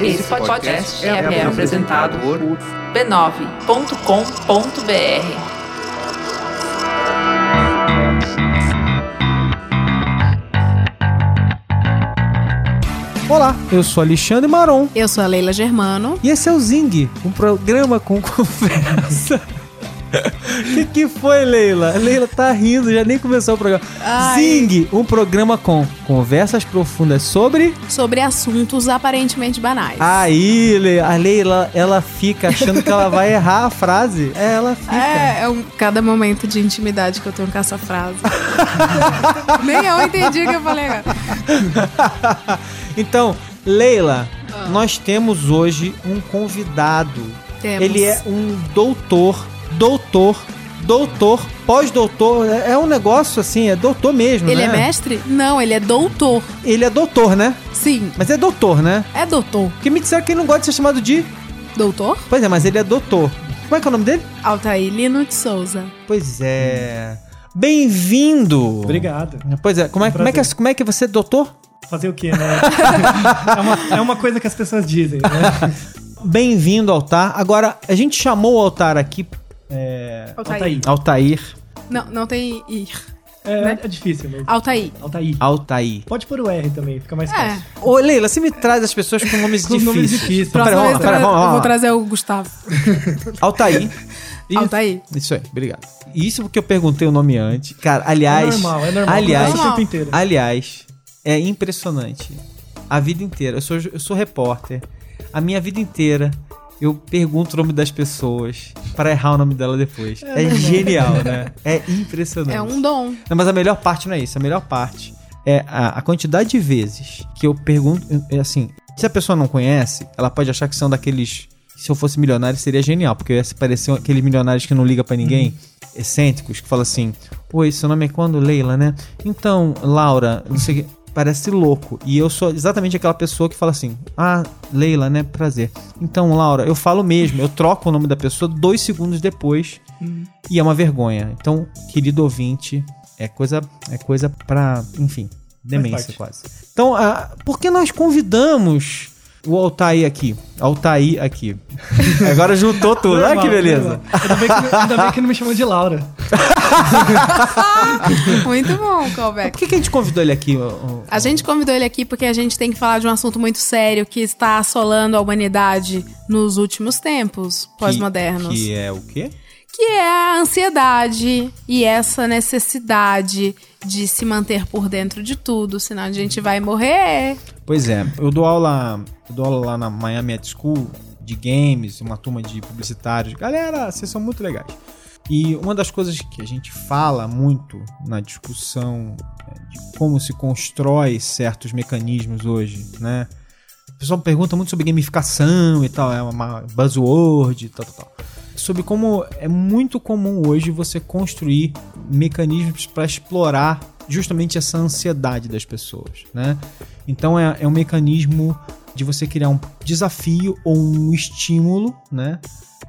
Esse podcast é, é apresentado por b9.com.br. Olá, eu sou Alexandre Maron Eu sou a Leila Germano. e esse é o Zing, um programa com conversa. O que, que foi, Leila? Leila tá rindo, já nem começou o programa. Ai. Zing, um programa com conversas profundas sobre. Sobre assuntos aparentemente banais. Aí, Le- a Leila, ela fica achando que ela vai errar a frase. É, Ela fica. É, é um, cada momento de intimidade que eu tenho com essa frase. Nem eu entendi o que eu falei agora. então, Leila, Ah. nós temos hoje um convidado. Temos. Ele é um doutor, doutor, doutor, pós-doutor. É é um negócio assim, é doutor mesmo, Ele né? é mestre? Não, ele é doutor. Ele é doutor, né? Sim, Mas é doutor, né? é doutor. Porque me disseram que ele não gosta de ser chamado de. Doutor? Pois é, mas ele é doutor. Como é que é o nome dele? Altair Lino de Souza. Pois é. Bem-vindo! Obrigado. Pois é, como é, Um como, é que, como é que você é doutor? Fazer o quê, né? é, uma, é uma coisa que as pessoas dizem, né? Bem-vindo, Altar. Agora, a gente chamou o Altar aqui. É. Altair. Altair. Não, não tem ir. É, Né? é difícil mesmo. Altair. Altair. Altair. Pode pôr o R também, fica mais É. fácil. Ô, Leila, você me traz as pessoas com nomes Com difíceis. nomes difíceis. Pera, vez pera, vamos eu vou trazer o Gustavo. Altair. Isso. Altair. Isso aí, obrigado. Isso porque eu perguntei o nome antes. Cara, aliás. é normal, é normal. Aliás, tempo inteiro. aliás, é impressionante. A vida inteira. Eu sou, eu sou repórter. A minha vida inteira. Eu pergunto o nome das pessoas pra errar o nome dela depois. É, genial, né? É impressionante. É um dom. Não, mas a melhor parte não é isso. A melhor parte é a, a quantidade de vezes que eu pergunto. É assim, se a pessoa não conhece, ela pode achar que são daqueles. Se eu fosse milionário, seria genial, porque eu ia se parecer aqueles milionários que não liga pra ninguém, excêntricos, que falam assim: Oi, seu nome é quando? Leila, né? Então, Laura, não sei o que. Parece louco. E eu sou exatamente aquela pessoa que fala assim: Ah, Leila, né? Prazer. Então, Laura, eu falo mesmo, eu troco o nome da pessoa dois segundos depois e é uma vergonha. Então, querido ouvinte, é coisa, é coisa pra, enfim, demência quase. Então, ah, por que nós convidamos o Altair aqui? Altair aqui. Agora juntou tudo. Olha que Normal, beleza. Ainda bem, que, ainda bem que não me chamam de Laura. Muito bom, Por callback. que, que a gente convidou ele aqui? A gente convidou ele aqui porque a gente tem que falar de um assunto muito sério que está assolando a humanidade nos últimos tempos pós-modernos. Que é o quê? Que é a ansiedade e essa necessidade de se manter por dentro de tudo, senão a gente vai morrer. Pois é, eu dou aula, eu dou aula lá na Miami Ed School de games, uma turma de publicitários. Galera, vocês são muito legais. E uma das coisas que a gente fala muito na discussão é, de como se constrói certos mecanismos hoje, né? O pessoal pergunta muito sobre gamificação e tal, é uma buzzword e tal, tal, tal. Sobre como é muito comum hoje você construir mecanismos para explorar justamente essa ansiedade das pessoas, né? Então é, é um mecanismo de você criar um desafio ou um estímulo, né?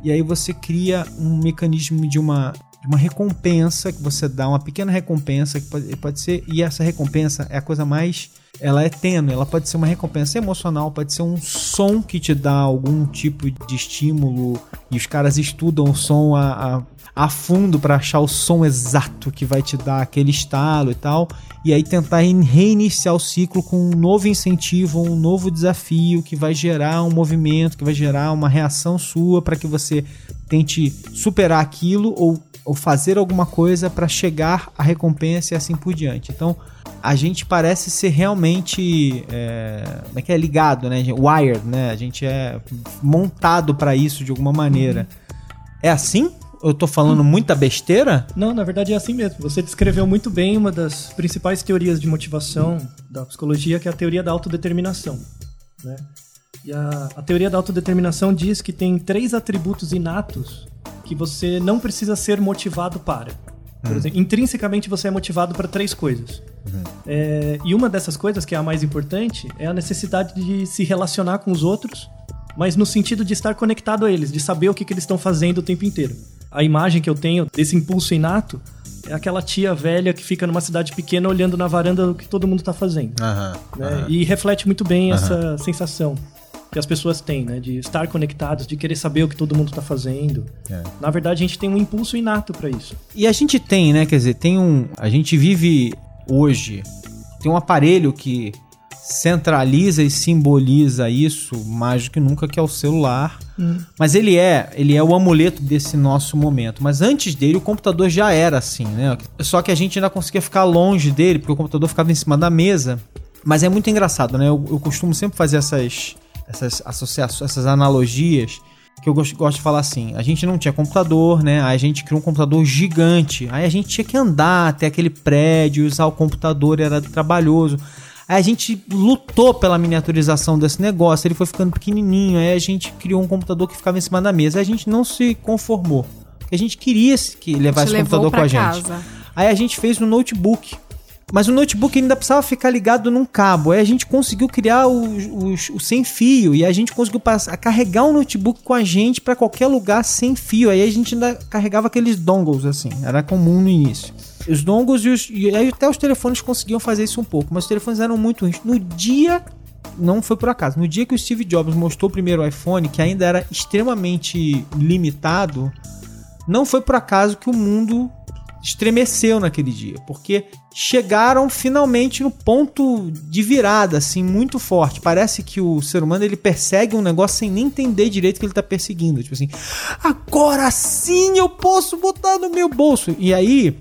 E aí você cria um mecanismo de uma, uma recompensa que você dá, uma pequena recompensa que pode, pode ser, e essa recompensa é a coisa mais. Ela é tênue, ela pode ser uma recompensa emocional, pode ser um som que te dá algum tipo de estímulo, e os caras estudam o som a, a, a fundo para achar o som exato que vai te dar aquele estalo e tal, e aí tentar in- reiniciar o ciclo com um novo incentivo, um novo desafio que vai gerar um movimento, que vai gerar uma reação sua para que você tente superar aquilo ou, ou fazer alguma coisa para chegar à recompensa e assim por diante. Então, a gente parece ser realmente é, como é que é ligado, né? Wired, né? A gente é montado para isso de alguma maneira. É assim? Eu tô falando muita besteira? Não, na verdade é assim mesmo. Você descreveu muito bem uma das principais teorias de motivação da psicologia, que é a teoria da autodeterminação. Né? E a, a teoria da autodeterminação diz que tem três atributos inatos que você não precisa ser motivado para. Por exemplo, intrinsecamente você é motivado para três coisas. É, e uma dessas coisas, que é a mais importante, é a necessidade de se relacionar com os outros, mas no sentido de estar conectado a eles, de saber o que, que eles estão fazendo o tempo inteiro. A imagem que eu tenho desse impulso inato é aquela tia velha que fica numa cidade pequena olhando na varanda o que todo mundo tá fazendo. Aham. né? aham. E reflete muito bem essa sensação que as pessoas têm, né? De estar conectados, de querer saber o que todo mundo tá fazendo. É. Na verdade, a gente tem um impulso inato para isso. E a gente tem, né? Quer dizer, tem um. A gente vive hoje. Tem um aparelho que centraliza e simboliza isso mais do que nunca, que é o celular. Mas ele é, ele é o amuleto desse nosso momento. Mas antes dele, o computador já era assim, né? Só que a gente ainda conseguia ficar longe dele, porque o computador ficava em cima da mesa. Mas é muito engraçado, né? Eu, eu costumo sempre fazer essas, essas associações, essas analogias. Que eu gosto, gosto de falar assim: a gente não tinha computador, né? Aí a gente criou um computador gigante. Aí a gente tinha que andar até aquele prédio, usar o computador, era trabalhoso. Aí a gente lutou pela miniaturização desse negócio, ele foi ficando pequenininho. Aí a gente criou um computador que ficava em cima da mesa. Aí a gente não se conformou. Porque a gente queria que levar esse levou computador com a gente. casa. Aí a gente fez um notebook. Mas o notebook ainda precisava ficar ligado num cabo. Aí a gente conseguiu criar o, o, sem fio. E a gente conseguiu passar, carregar o notebook com a gente para qualquer lugar sem fio. Aí a gente ainda carregava aqueles dongles assim. Era comum no início. Os dongles e, os, e até os telefones conseguiam fazer isso um pouco. Mas os telefones eram muito ruins. No dia não foi por acaso. No dia que o Steve Jobs mostrou o primeiro iPhone, que ainda era extremamente limitado, não foi por acaso que o mundo estremeceu naquele dia, porque chegaram finalmente no ponto de virada, assim, muito forte. Parece que o ser humano ele persegue um negócio sem nem entender direito que ele tá perseguindo. Tipo assim, agora sim eu posso botar no meu bolso. E aí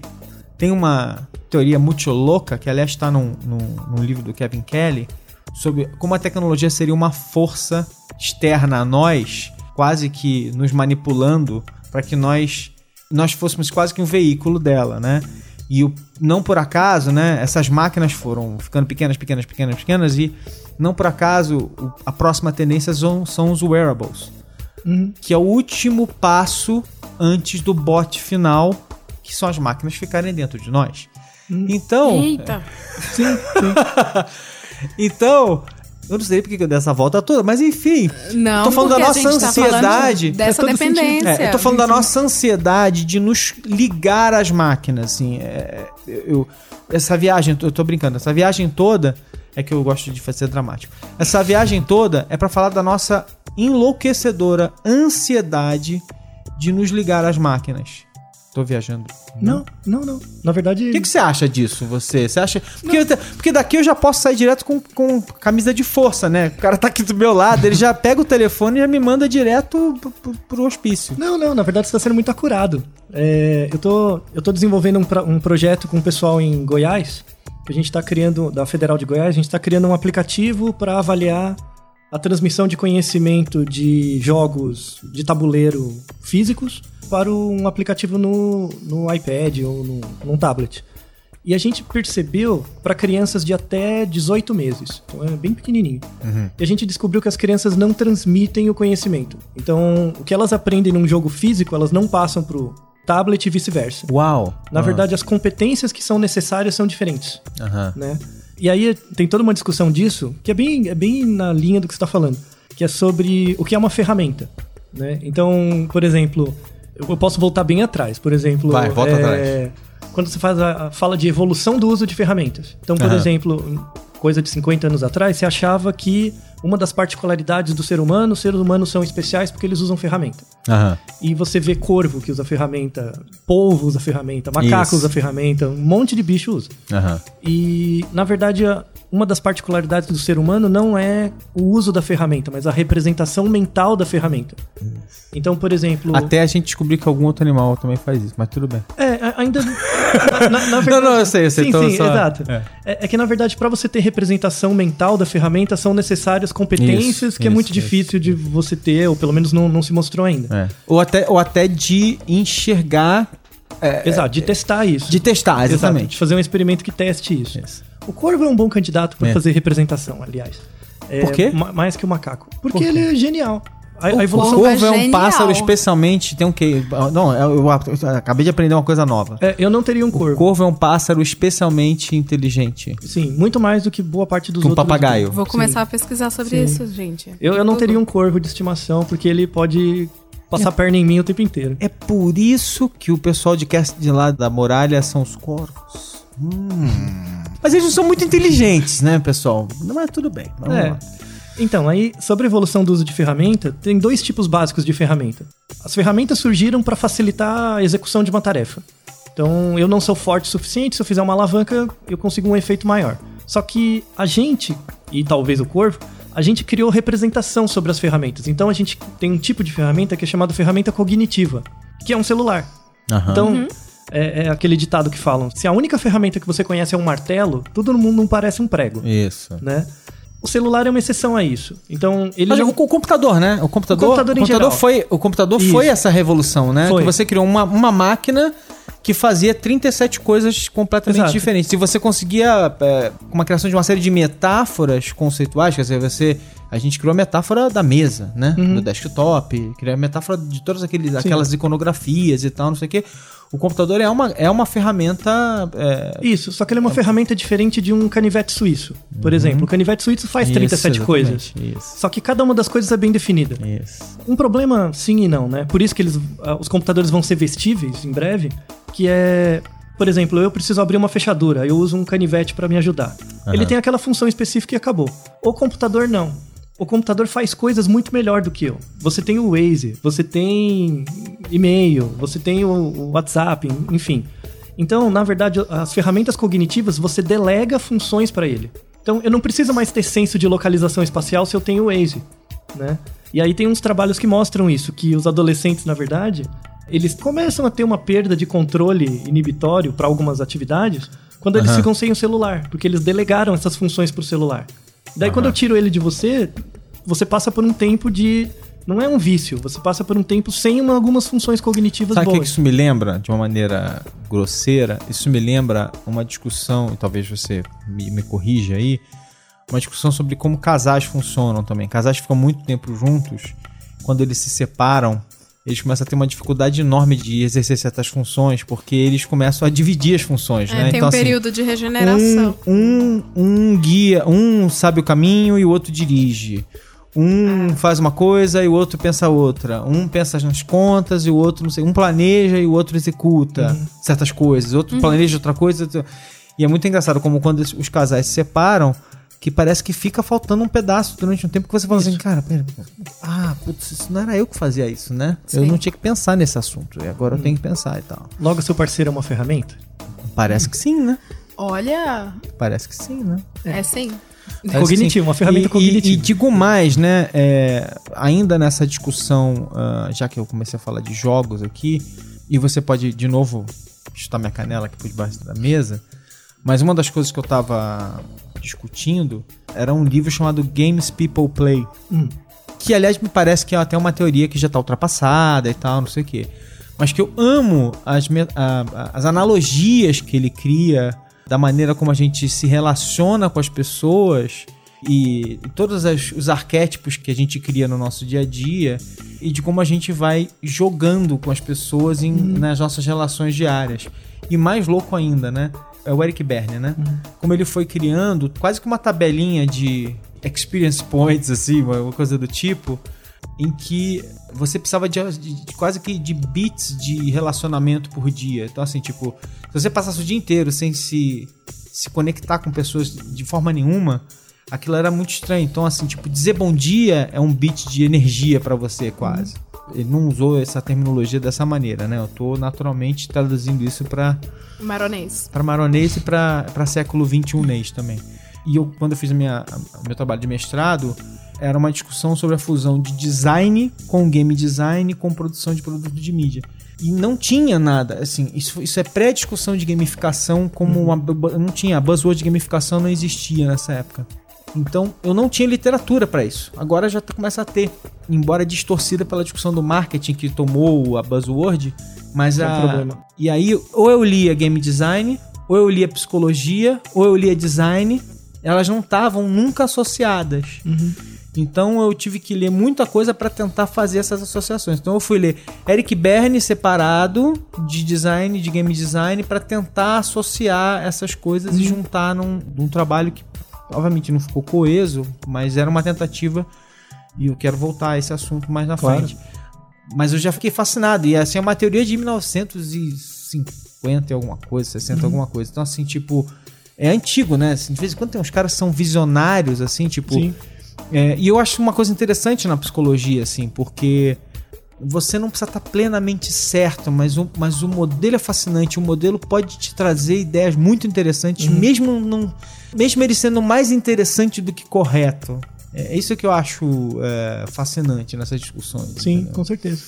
tem uma teoria muito louca, que aliás está num, num, num livro do Kevin Kelly, sobre como a tecnologia seria uma força externa a nós, quase que nos manipulando para que nós nós fôssemos quase que um veículo dela, né? E o, não por acaso, né? Essas máquinas foram ficando pequenas, pequenas, pequenas, pequenas e não por acaso o- a próxima tendência são, são os wearables, que é o último passo antes do bot final, que são as máquinas ficarem dentro de nós. Então, Eita. então, eu não sei porque que eu dei essa volta toda, mas enfim. Não, tô falando da nossa tá ansiedade. dessa todo sentido. dependência. É, eu tô falando da nossa ansiedade de nos ligar às máquinas, assim. é, eu, eu- essa viagem, eu tô brincando, essa viagem toda é que eu gosto de fazer dramático. Essa viagem toda é pra falar da nossa enlouquecedora ansiedade de nos ligar às máquinas. Tô viajando. Não, não, não. Na verdade, O que, que você acha disso, você? Você acha. Porque, porque daqui eu já posso sair direto com, com camisa de força, né? O cara tá aqui do meu lado, ele já pega o telefone e já me manda direto pro, pro, pro hospício. Não, não, na verdade você está sendo muito acurado. É, eu, tô, eu tô desenvolvendo um, pra- um projeto com o pessoal em Goiás, que a gente está criando, da Federal de Goiás, a gente está criando um aplicativo para avaliar a transmissão de conhecimento de jogos de tabuleiro físicos para um aplicativo no, no iPad ou no, num tablet. E a gente percebeu para crianças de até 18 meses, então é bem pequenininho. E a gente descobriu que as crianças não transmitem o conhecimento. Então, o que elas aprendem num jogo físico, elas não passam pro tablet e vice-versa. Uau! Na verdade, as competências que são necessárias são diferentes, Aham. né? E aí tem toda uma discussão disso, que é bem, é bem na linha do que você está falando, que é sobre o que é uma ferramenta, né? Então, por exemplo, eu posso voltar bem atrás. Por exemplo, Vai, volta é, quando você faz a, a- fala de evolução do uso de ferramentas. Então, por Aham. exemplo, coisa de 50 anos atrás, você achava que uma das particularidades do ser humano, os seres humanos são especiais porque eles usam ferramenta. Aham. E você vê corvo que usa ferramenta, polvo usa ferramenta, macaco Isso. usa ferramenta, um monte de bicho usa. Aham. E, na verdade, a- uma das particularidades do ser humano não é o uso da ferramenta, mas a representação mental da ferramenta. Então, por exemplo. Até a gente descobrir que algum outro animal também faz isso, mas tudo bem. É, ainda. Na, na- na verdade, não, eu sei, eu sei, Sim, sim, só- exato. é. É. é que, na verdade, para você ter representação mental da ferramenta, são necessárias competências Isso, que é isso, muito isso. difícil de você ter, ou pelo menos não, não se mostrou ainda. É. Ou, até, ou até de enxergar. é, Exato, de testar isso. De testar, Exato, de exatamente. fazer um experimento que teste isso. Isso. O corvo é um bom candidato para É. fazer representação, aliás. É, Por quê? ma- Mais que o macaco. Porque Por ele é genial. A, O a evolução. Corvo é corvo é um genial. pássaro especialmente. Tem um que. Não, eu, eu acabei de aprender uma coisa nova. É, eu não teria um O corvo. corvo é um pássaro especialmente inteligente. Sim, muito mais do que boa parte dos Com outros. papagaio. Vou Sim. começar a pesquisar sobre Sim. isso, gente. Eu, eu não teria um corvo de estimação, porque ele pode passar a perna em mim o tempo inteiro. É por isso que o pessoal de cast de lá da muralha são os corvos. Hum. Mas eles não são muito inteligentes, né, pessoal? Não é tudo bem. Vamos É. lá. Então, aí, sobre a evolução do uso de ferramenta, tem dois tipos básicos de ferramenta. As ferramentas surgiram para facilitar a execução de uma tarefa. Então, eu não sou forte o suficiente, se eu fizer uma alavanca, eu consigo um efeito maior. Só que a gente, e talvez o corvo, a gente criou representação sobre as ferramentas. Então, a gente tem um tipo de ferramenta que é chamado ferramenta cognitiva, que é um celular. Aham. Então, é, é aquele ditado que falam: se a única ferramenta que você conhece é um martelo, todo mundo não parece um prego, Isso. né? O celular é uma exceção a isso. Então, ele Mas não- o, o computador, né? O computador, O computador em geral. foi, o computador Isso. foi essa revolução, né? Foi. Que você criou uma, uma máquina que fazia 37 coisas completamente Exato. diferentes. Se você conseguia, é, uma criação de uma série de metáforas conceituais, quer dizer, você. A gente criou a metáfora da mesa, né? Do desktop, criou a metáfora de todas aqueles, aquelas iconografias e tal, não sei o quê. O computador é uma, é uma ferramenta. é, Isso, só que ele é uma ferramenta diferente de um canivete suíço. Por exemplo, o canivete suíço faz Isso, 37 coisas. exatamente, Isso. Só que cada uma das coisas é bem definida. Isso. Um problema, sim e não, né? Por isso que eles, ah, os computadores vão ser vestíveis em breve, que é, por exemplo, eu preciso abrir uma fechadura, eu uso um canivete para me ajudar. Ele tem aquela função específica e acabou. O computador não. O computador faz coisas muito melhor do que eu. Você tem o Waze, você tem e-mail, você tem o, o WhatsApp, enfim. Então, na verdade, as ferramentas cognitivas você delega funções para ele. Então, eu não preciso mais ter senso de localização espacial se eu tenho o Waze, né? E aí tem uns trabalhos que mostram isso, que os adolescentes, na verdade, eles começam a ter uma perda de controle inibitório para algumas atividades quando eles Aham. ficam sem o celular, porque eles delegaram essas funções pro celular. Daí quando eu tiro ele de você, você passa por um tempo de não é um vício, você passa por um tempo sem uma- algumas funções cognitivas Sabe o que que boas. isso me lembra, de uma maneira grosseira? Isso me lembra uma discussão, e talvez você me, me corrija aí, uma discussão sobre como casais funcionam também. Casais ficam muito tempo juntos, quando eles se separam, eles começam a ter uma dificuldade enorme de exercer certas funções, porque eles começam a dividir as funções, É, né? tem então, um assim, período de regeneração. um, um, um guia, um sabe o caminho e o outro dirige. Um faz uma coisa e o outro pensa outra. Um pensa nas contas e o outro, não sei, um planeja e o outro executa certas coisas. O outro planeja outra coisa. E é muito engraçado como quando os- os casais se separam, que parece que fica faltando um pedaço durante um tempo que você fala assim, cara, pera, ah, putz, isso não era eu que fazia isso, né? Eu Sim. não tinha que pensar nesse assunto. E agora eu tenho que pensar e tal. Logo seu parceiro é uma ferramenta? Parece que sim, né? Olha, Parece que sim, né? é sim. Parece Cognitivo, sim. uma ferramenta E- cognitiva. E, e digo mais, né? é, ainda nessa discussão, ah, já que eu comecei a falar de jogos aqui, e você pode, de novo, chutar minha canela aqui por debaixo da mesa, mas uma das coisas que eu tava discutindo era um livro chamado Games People Play. Hum. Que, aliás, me parece que é até uma teoria que já tá ultrapassada e tal, não sei o quê. Mas que eu amo as, a- as analogias que ele cria, da maneira como a gente se relaciona com as pessoas e, e todos as- os arquétipos que a gente cria no nosso dia a dia e de como a gente vai jogando com as pessoas em- nas nossas relações diárias. E mais louco ainda, né? É o Eric Berne, né? Como ele foi criando quase que uma tabelinha de experience points, assim, uma coisa do tipo, em que você precisava de, de- de quase que de bits de relacionamento por dia. Então, assim, tipo, se você passasse o dia inteiro sem se, se conectar com pessoas de forma nenhuma, aquilo era muito estranho. Então, assim, tipo, dizer bom dia é um bit de energia pra você, quase. Ele não usou essa terminologia dessa maneira, né? Eu tô naturalmente traduzindo isso pra Maronês. para maronês e para século 21 nês também. E eu, quando eu fiz minha, meu trabalho de mestrado, era uma discussão sobre a fusão de design com game design com produção de produto de mídia. E não tinha nada, assim, isso, isso é pré-discussão de gamificação como uma, não tinha, a buzzword de gamificação não existia nessa época. Então, eu não tinha literatura para isso. Agora já começa a ter, embora distorcida pela discussão do marketing que tomou a buzzword, mas É um a problema. e aí ou eu lia game design, ou eu lia psicologia, ou eu lia design, elas não estavam nunca associadas. Uhum. Então eu tive que ler muita coisa para tentar fazer essas associações. Então eu fui ler Eric Berne separado de design, de game design, para tentar associar essas coisas e juntar num, num trabalho que obviamente não ficou coeso, mas era uma tentativa e eu quero voltar a esse assunto mais na Claro. frente. mas eu já fiquei fascinado. E assim, é uma teoria de 1950 e alguma coisa, 60 alguma coisa. Então, assim, tipo, é antigo, né? Assim, de vez em quando tem uns caras que são visionários, assim, tipo. Sim. É, e eu acho uma coisa interessante na psicologia, assim, porque você não precisa estar plenamente certo, mas o, mas o modelo é fascinante. O modelo pode te trazer ideias muito interessantes, mesmo, não, mesmo ele sendo mais interessante do que correto. É isso que eu acho é, fascinante nessas discussões. Sim, entendeu? com certeza.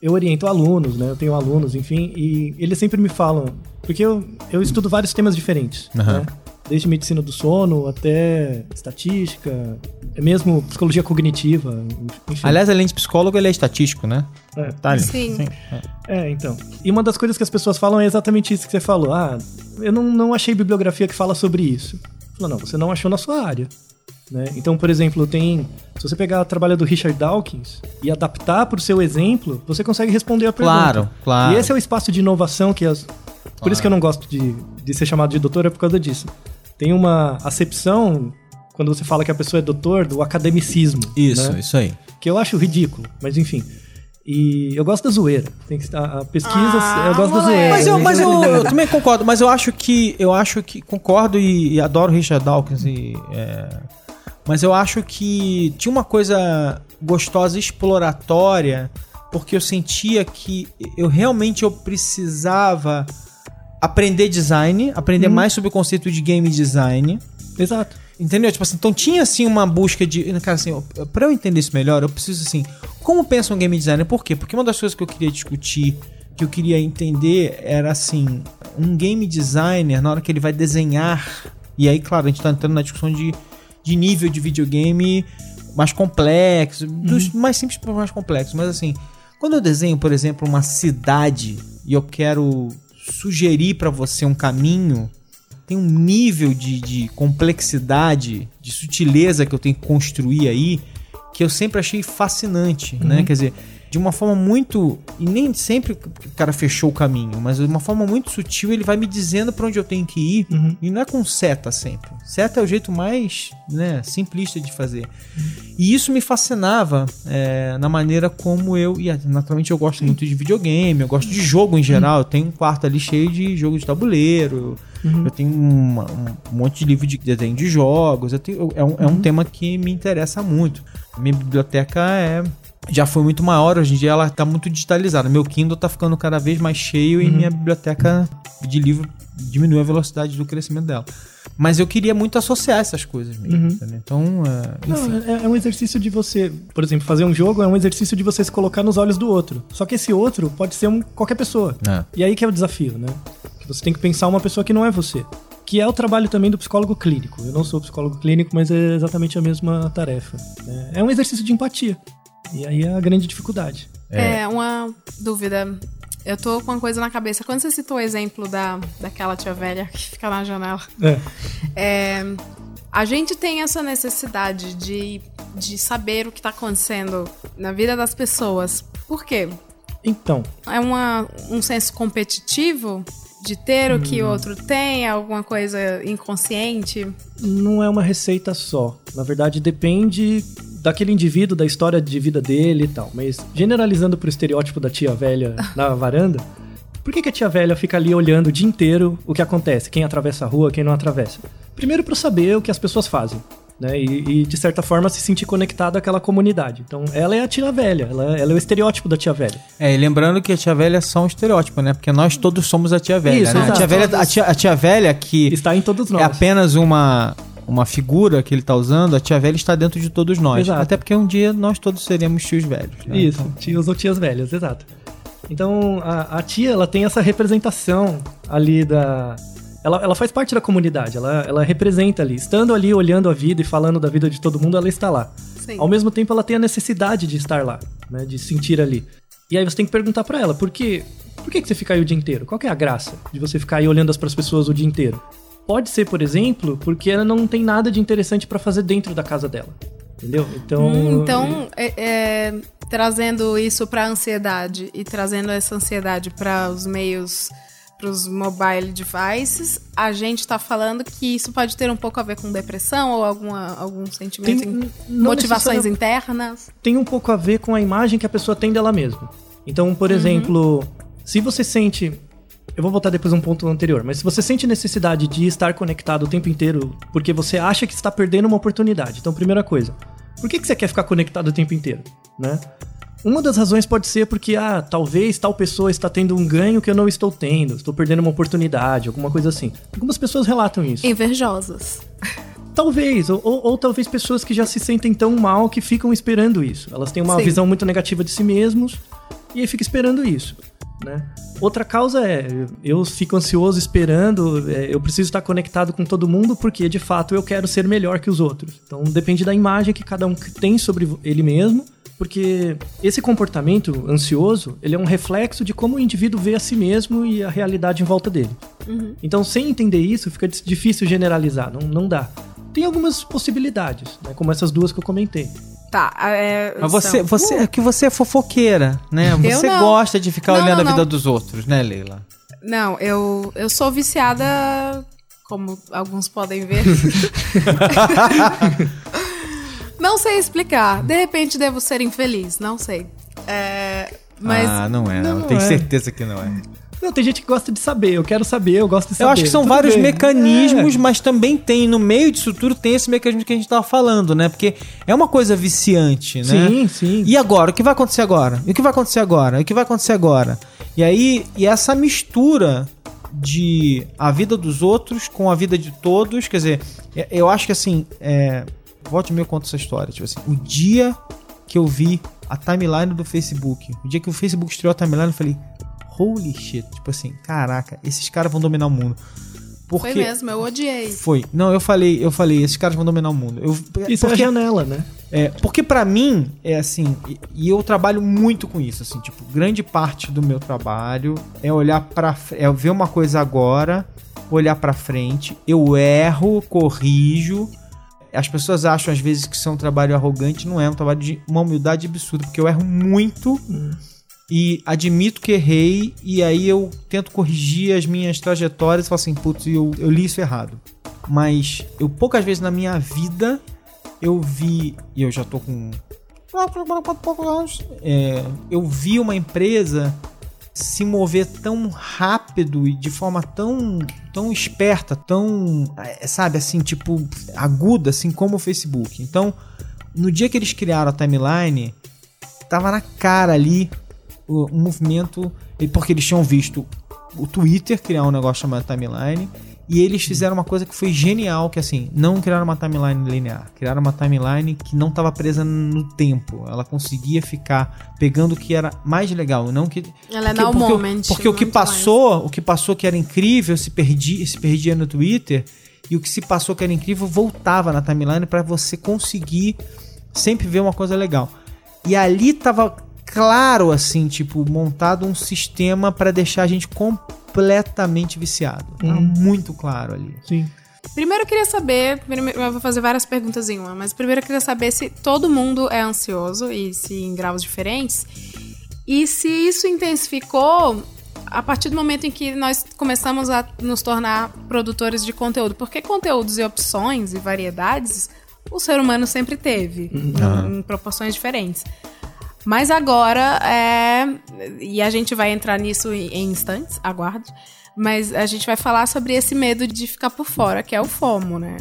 Eu oriento alunos, né? Eu tenho alunos, enfim, e eles sempre me falam, porque eu, eu estudo vários temas diferentes, Aham. né? Desde medicina do sono até estatística, é mesmo psicologia cognitiva, enfim. Aliás, além de psicólogo, ele é estatístico, né? É. Tá, Sim. É, então. E uma das coisas que as pessoas falam é exatamente isso que você falou. Ah, eu não, não achei bibliografia que fala sobre isso. Falou, não, você não achou na sua área. Né? Então, por exemplo, tem. Se você pegar o trabalho do Richard Dawkins e adaptar para o seu exemplo, você consegue responder a pergunta. Claro, claro. E esse é o espaço de inovação que as. Por isso que eu não gosto de, de ser chamado de doutor, é por causa disso. Tem uma acepção, quando você fala que a pessoa é doutor, do academicismo. Isso, né? isso aí. que eu acho ridículo, mas enfim. E eu gosto da zoeira. Tem que, a, a pesquisa, Ah, eu gosto da moleque. zoeira. Mas eu, mas eu, eu também concordo, mas eu acho que. Eu acho que. Concordo e, e adoro Richard Dawkins e. é, mas eu acho que tinha uma coisa gostosa exploratória, porque eu sentia que eu realmente eu precisava aprender design, aprender mais sobre o conceito de game design. Exato. Entendeu? Tipo assim, então tinha assim uma busca de. Cara, assim, pra eu entender isso melhor, eu preciso assim. Como pensa um game designer? Por quê? Porque uma das coisas que eu queria discutir, que eu queria entender, era assim: um game designer, na hora que ele vai desenhar. E aí, claro, a gente tá entrando na discussão de, de nível de videogame mais complexo, dos mais simples para mais complexos, mas assim, quando eu desenho, por exemplo, uma cidade e eu quero sugerir pra você um caminho, tem um nível de, de complexidade, de sutileza que eu tenho que construir aí, que eu sempre achei fascinante, né? Quer dizer, de uma forma muito. E nem sempre o cara fechou o caminho, mas de uma forma muito sutil ele vai me dizendo pra onde eu tenho que ir. Uhum. E não é com seta sempre. Seta é o jeito mais né, simplista de fazer. E isso me fascinava é, na maneira como eu. E naturalmente eu gosto muito de videogame, eu gosto de jogo em geral. Eu tenho um quarto ali cheio de jogo de tabuleiro. Eu, eu tenho uma- um monte de livro de desenho de jogos. Eu tenho- eu- é, um, é um tema que me interessa muito. Minha biblioteca é. Já foi muito maior, hoje em dia ela tá muito digitalizada. Meu Kindle tá ficando cada vez mais cheio e minha biblioteca de livro diminui a velocidade do crescimento dela. Mas eu queria muito associar essas coisas mesmo. Uhum. Então, é, enfim. Não, é, é um exercício de você, por exemplo, fazer um jogo é um exercício de você se colocar nos olhos do outro. Só que esse outro pode ser um, qualquer pessoa. É. E aí que é o desafio, né? Você tem que pensar uma pessoa que não é você. Que é o trabalho também do psicólogo clínico. Eu não sou psicólogo clínico, mas é exatamente a mesma tarefa. né? É um exercício de empatia. E aí é a grande dificuldade. É. uma dúvida. Eu tô com uma coisa na cabeça. Quando você citou o exemplo da, daquela tia velha que fica na janela, É. é, a gente tem essa necessidade de, de saber o que tá acontecendo na vida das pessoas. Por quê? Então, É uma, um senso competitivo de ter o que o outro tem, alguma coisa inconsciente? não é uma receita só. Na verdade, depende daquele indivíduo, da história de vida dele e tal. Mas generalizando pro estereótipo da tia velha na varanda, por que, que a tia velha fica ali olhando o dia inteiro o que acontece? Quem atravessa a rua, quem não atravessa? Primeiro para saber o que as pessoas fazem. Né? E, e, de certa forma se sentir conectado àquela comunidade. Então, ela é a tia velha, ela, ela é o estereótipo da tia velha. É, e lembrando que a tia velha é só um estereótipo, né? Porque nós todos somos a tia velha, Isso, né? A tia velha, a tia, a tia velha que Está em todos nós. é apenas uma, uma figura que ele tá usando, a tia velha está dentro de todos nós. Exato. Até porque um dia nós todos seremos tios velhos. né? Isso, Então, tios ou tias velhas, exato. Então, a, a tia, ela tem essa representação ali da... Ela, ela faz parte da comunidade, ela, ela representa ali. Estando ali, olhando a vida e falando da vida de todo mundo, ela está lá. Sim. Ao mesmo tempo, ela tem a necessidade de estar lá, né? De sentir ali. E aí você tem que perguntar pra ela, por que, por que, que você fica aí o dia inteiro? Qual que é a graça de você ficar aí olhando para as pessoas o dia inteiro? Pode ser, por exemplo, porque ela não tem nada de interessante pra fazer dentro da casa dela. Entendeu? Então, Hum, então, é- é, trazendo isso pra ansiedade e trazendo essa ansiedade para os meios os mobile devices, a gente tá falando que isso pode ter um pouco a ver com depressão ou alguma, algum sentimento, Tem- motivações internas. tem um pouco a ver com a imagem que a pessoa tem dela mesma. Então, por exemplo, se você sente. Eu vou voltar depois a um ponto anterior, mas se você sente necessidade de estar conectado o tempo inteiro porque você acha que está perdendo uma oportunidade. Então, primeira coisa, por que, que você quer ficar conectado o tempo inteiro? Né? Uma das razões pode ser porque, ah, talvez tal pessoa está tendo um ganho que eu não estou tendo, estou perdendo uma oportunidade, alguma coisa assim. Algumas pessoas relatam isso. Invejosas. Talvez, ou, ou, ou talvez pessoas que já se sentem tão mal que ficam esperando isso. Elas têm uma Sim. visão muito negativa de si mesmos e aí fica esperando isso. Né? Outra causa é, eu fico ansioso esperando, é, eu preciso estar conectado com todo mundo porque de fato eu quero ser melhor que os outros. Então depende da imagem que cada um tem sobre ele mesmo, porque esse comportamento ansioso, ele é um reflexo de como o indivíduo vê a si mesmo e a realidade em volta dele. Então, sem entender isso, fica difícil generalizar, não, não dá. Tem algumas possibilidades, né, como essas duas que eu comentei. Tá, é, Mas você, você, é que você é fofoqueira, né? Você gosta de ficar Não, olhando não, a vida dos outros, né, Leila? Não, eu, eu sou viciada, como alguns podem ver. não sei explicar. De repente devo ser infeliz, não sei. É, mas ah, não é, não. Não Tenho é. certeza que não é. Não, tem gente que gosta de saber, eu quero saber, eu gosto de saber. Eu acho que são vários bem. mecanismos, É. mas também tem, no meio disso tudo, tem esse mecanismo que a gente tava falando, né? Porque é uma coisa viciante, né? Sim, sim. E agora? O que vai acontecer agora? E o que vai acontecer agora? E o que vai acontecer agora? E aí, e essa mistura de a vida dos outros com a vida de todos, quer dizer, eu acho que assim, é, volte meio conta essa história, tipo assim, o dia que eu vi a timeline do Facebook, o dia que o Facebook estreou a timeline, eu falei, holy shit, tipo assim, caraca, esses caras vão dominar o mundo. Porque foi mesmo, eu odiei. foi. Não, eu falei, eu falei, esses caras vão dominar o mundo. Eu, Isso é a porque- janela, né? é, porque pra mim, é assim, e, e eu trabalho muito com isso, assim, tipo, grande parte do meu trabalho é olhar para é ver uma coisa agora, olhar pra frente, eu erro, corrijo. As pessoas acham às vezes que isso é um trabalho arrogante, não é, é um trabalho de uma humildade absurda, porque eu erro muito e admito que errei e aí eu tento corrigir as minhas trajetórias e falo assim, putz, eu, eu li isso errado. Mas eu poucas vezes na minha vida eu vi, e eu já tô com é, eu vi uma empresa se mover tão rápido e de forma tão tão esperta, tão, é, sabe, assim, tipo aguda, assim como o Facebook. Então, no dia que eles criaram a timeline, tava na cara ali um movimento, porque eles tinham visto o Twitter criar um negócio chamado timeline, e eles fizeram uma coisa que foi genial, que assim, não criaram uma timeline linear, criaram uma timeline que não estava presa no tempo. Ela conseguia ficar pegando o que era mais legal, não que Ela é porque, now porque, o- moment, porque o que muito passou, o que passou que era incrível se perdia, se perdia no Twitter e o que se passou que era incrível voltava na timeline para você conseguir sempre ver uma coisa legal. E ali tava claro assim, tipo, montado um sistema para deixar a gente completamente viciado. Tava Uhum. muito claro ali. Sim. Primeiro eu queria saber, primeiro- eu vou fazer várias perguntas em uma, mas primeiro eu queria saber se todo mundo é ansioso e se em graus diferentes. E se isso intensificou a partir do momento em que nós começamos a nos tornar produtores de conteúdo. Porque conteúdos e opções e variedades o ser humano sempre teve, em, em proporções diferentes. Mas agora, é, e a gente vai entrar nisso em, instantes, aguarde. Mas a gente vai falar sobre esse medo de ficar por fora, que é o FOMO, né?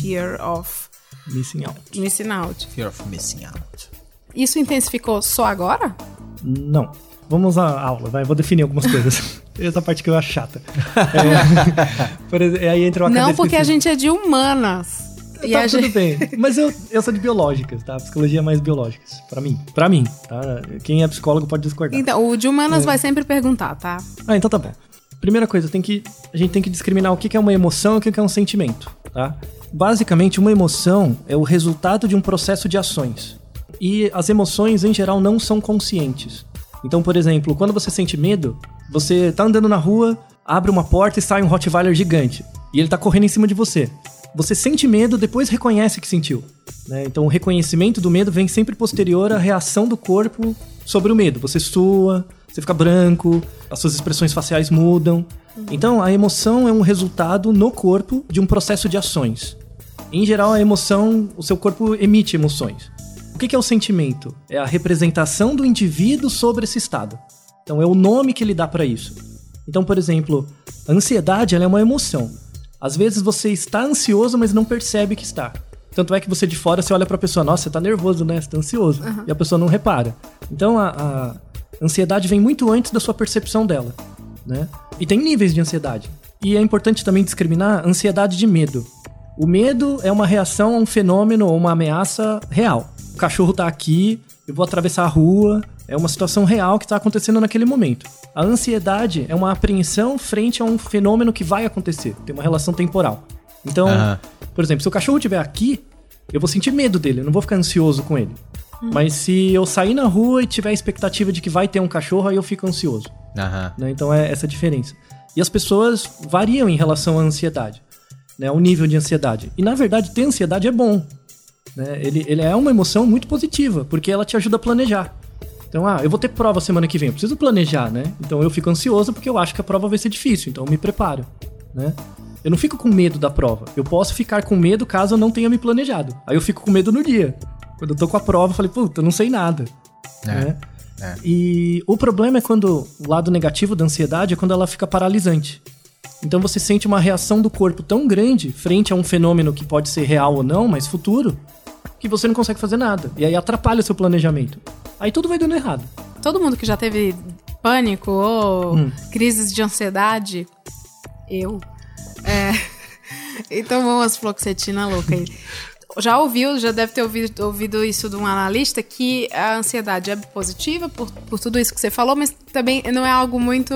Fear of Missing out. missing out. Fear of missing out. Isso intensificou só agora? Não. Vamos à aula, vai. Vou definir algumas coisas. Essa parte que eu acho chata. É, por exemplo, aí entra o Não, porque a gente é de humanas. E Tá tudo gente... bem. Mas eu, eu sou de biológicas, tá? Psicologia é mais biológicas. Pra mim. Pra mim, tá? Quem é psicólogo pode discordar. Então, o de humanas vai sempre perguntar, tá? Ah, então tá bom. Primeira coisa, tem que, a gente tem que discriminar o que é uma emoção e o que que é um sentimento, tá? Basicamente, uma emoção é o resultado de um processo de ações. E as emoções, em geral, não são conscientes. Então, por exemplo, quando você sente medo, você tá andando na rua, abre uma porta e sai um Rottweiler gigante. E ele tá correndo em cima de você. Você sente medo, depois reconhece que sentiu. né? Então, o reconhecimento do medo vem sempre posterior à reação do corpo sobre o medo. Você sua, você fica branco, as suas expressões faciais mudam. Então, a emoção é um resultado no corpo de um processo de ações. Em geral, a emoção, o seu corpo emite emoções. O que é o sentimento? É a representação do indivíduo sobre esse estado. Então, é o nome que ele dá para isso. Então, por exemplo, a ansiedade é uma emoção. Às vezes você está ansioso, mas não percebe que está. Tanto é que você de fora você olha para a pessoa, nossa, você tá nervoso, né? Você tá ansioso. E a pessoa não repara. Então a, a ansiedade vem muito antes da sua percepção dela, né? E tem níveis de ansiedade. E é importante também discriminar ansiedade de medo. O medo é uma reação a um fenômeno ou uma ameaça real. O cachorro tá aqui, eu vou atravessar a rua, é uma situação real que está acontecendo naquele momento. A ansiedade é uma apreensão frente a um fenômeno que vai acontecer, tem uma relação temporal. Então, por exemplo, se o cachorro estiver aqui, eu vou sentir medo dele, eu não vou ficar ansioso com ele. Mas se eu sair na rua e tiver a expectativa de que vai ter um cachorro, aí eu fico ansioso. Né? Então é essa a diferença. E as pessoas variam em relação à ansiedade, né? O nível de ansiedade. E na verdade, ter ansiedade é bom. Né? Ele, ele é uma emoção muito positiva, porque ela te ajuda a planejar. Então, ah, eu vou ter prova semana que vem, eu preciso planejar, né? Então eu fico ansioso porque eu acho que a prova vai ser difícil, então eu me preparo, né? Eu não fico com medo da prova. Eu posso ficar com medo caso eu não tenha me planejado. Aí eu fico com medo no dia. Quando eu tô com a prova, eu falei, puta, eu não sei nada. É, né? é. E o problema é quando o lado negativo da ansiedade é quando ela fica paralisante. Então você sente uma reação do corpo tão grande frente a um fenômeno que pode ser real ou não, mas futuro, que você não consegue fazer nada. E aí atrapalha o seu planejamento. Aí tudo vai dando errado. Todo mundo que já teve pânico ou Hum. crises de ansiedade, eu. É. então vamos fluoxetina louca aí. Já ouviu, já deve ter ouvido, ouvido isso de um analista, que a ansiedade é positiva por, por tudo isso que você falou, mas também não é algo muito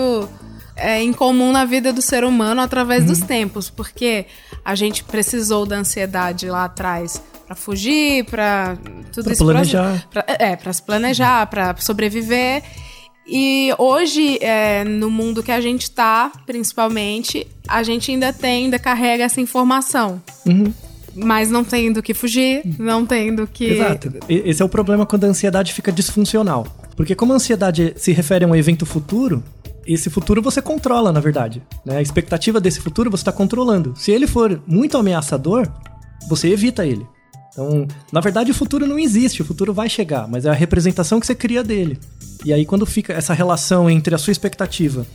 é, incomum na vida do ser humano através dos tempos, porque a gente precisou da ansiedade lá atrás pra fugir, pra tudo Pra isso. planejar. Pra, é, pra se planejar, pra sobreviver. E hoje, é, no mundo que a gente tá, principalmente, a gente ainda tem, ainda carrega essa informação. Uhum. Mas não tem do que fugir, não tem do que. Exato. Esse é o problema quando a ansiedade fica disfuncional. Porque como a ansiedade se refere a um evento futuro, esse futuro você controla, na verdade. né? A expectativa desse futuro você está controlando. Se ele for muito ameaçador, você evita ele. Então, na verdade, o futuro não existe, o futuro vai chegar, mas é a representação que você cria dele. E aí, quando fica essa relação entre a sua expectativa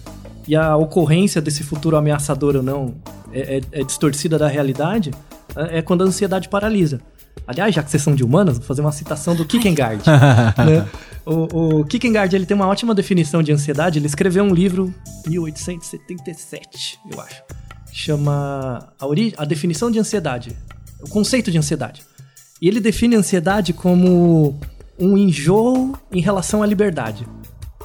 e a ocorrência desse futuro ameaçador ou não é, é- é distorcida da realidade, é é quando a ansiedade paralisa. Aliás, já que vocês são de humanas, vou fazer uma citação do Kierkegaard. né? O, o Kierkegaard ele tem uma ótima definição de ansiedade. Ele escreveu um livro em 1877, eu acho. Chama a, ori a definição de ansiedade. O conceito de ansiedade. E ele define a ansiedade como um enjoo em relação à liberdade.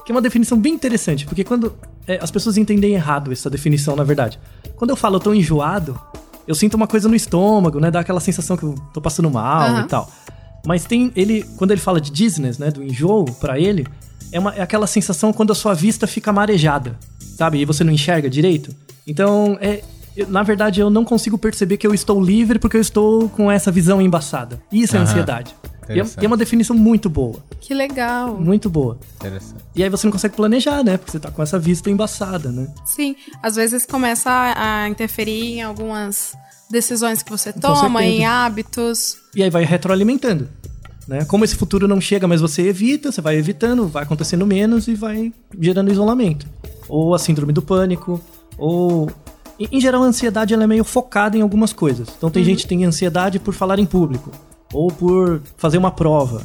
Que é uma definição bem interessante, porque quando é, as pessoas entendem errado essa definição, na verdade. Quando eu falo eu tô enjoado, eu sinto uma coisa no estômago, né? Dá aquela sensação que eu tô passando mal Aham. e tal. Mas tem ele, quando ele fala de dizziness, né, do enjoo pra ele, é, uma, é aquela sensação quando a sua vista fica marejada, sabe? E você não enxerga direito. Então, é, na verdade, eu não consigo perceber que eu estou livre porque eu estou com essa visão embaçada. Isso é Aham. ansiedade. E é, e é uma definição muito boa, Que legal. muito boa. Interessante. E aí você não consegue planejar, né? Porque você tá com essa vista embaçada, né? Sim, às vezes começa a, a interferir em algumas decisões que você toma, em hábitos. E aí vai retroalimentando. Né? Como esse futuro não chega, mas você evita, você vai evitando, vai acontecendo menos e vai gerando isolamento. Ou a síndrome do pânico, ou. Em, geral, a ansiedade ela é meio focada em algumas coisas. Então tem gente que tem ansiedade por falar em público, ou por fazer uma prova.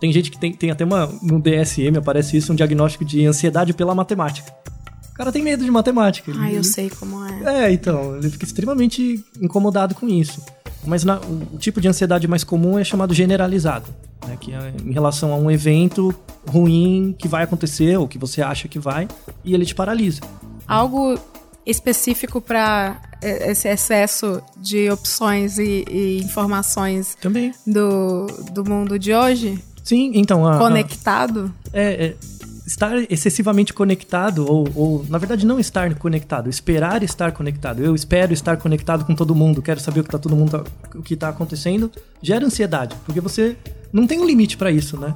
Tem gente que tem, tem até uma. No DSM aparece isso, um diagnóstico de ansiedade pela matemática. O cara tem medo de matemática. Ai, eu sei como é. é, então, ele fica extremamente incomodado com isso. Mas na- o, o tipo de ansiedade mais comum é chamado generalizado, né? Que é em relação a um evento ruim que vai acontecer, ou que você acha que vai, e ele te paralisa. Algo específico para esse excesso de opções e, e informações Também. do, do mundo de hoje? Sim, então. A, a- Conectado? é, é, estar excessivamente conectado, ou, ou, na verdade não estar conectado, esperar estar conectado. Eu espero estar conectado com todo mundo, quero saber o que tá todo mundo o que tá acontecendo, gera ansiedade, porque você não tem um limite pra isso, né?